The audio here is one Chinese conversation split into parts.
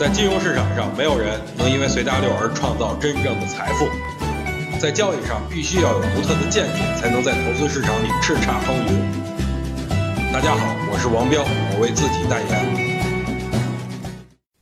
在金融市场上，没有人能因为随大流而创造真正的财富。在交易上，必须要有独特的见解，才能在投资市场里叱咤风云。大家好，我是王彪，我为自己代言。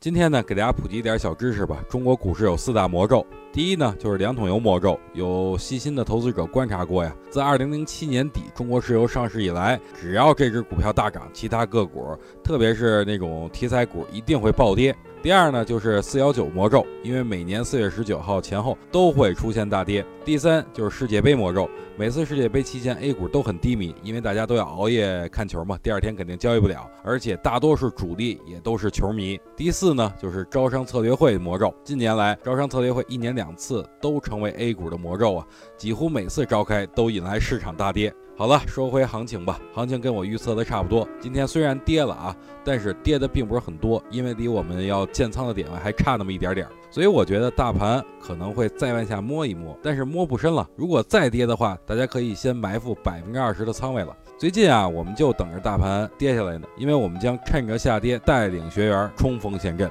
今天呢，给大家普及一点小知识吧。中国股市有四大魔咒，第一呢就是两桶油魔咒。有细心的投资者观察过呀，自2007年底中国石油上市以来，只要这只股票大涨，其他个股，特别是那种题材股，一定会暴跌。第二呢，就是四幺九魔咒，因为每年四月十九号前后都会出现大跌。第三就是世界杯魔咒，每次世界杯期间 A 股都很低迷，因为大家都要熬夜看球嘛，第二天肯定交易不了，而且大多数主力也都是球迷。第四呢，就是招商策略会魔咒，近年来招商策略会一年两两次都成为 A 股的魔咒啊，几乎每次召开都引来市场大跌。好了，说回行情吧。行情跟我预测的差不多。今天虽然跌了啊，但是跌的并不是很多，因为离我们要建仓的点位还差那么一点点儿。所以我觉得大盘可能会再往下摸一摸，但是摸不深了。如果再跌的话，大家可以先埋伏百分之二十的仓位了。最近啊，我们就等着大盘跌下来呢，因为我们将趁着下跌带领学员冲锋陷阵。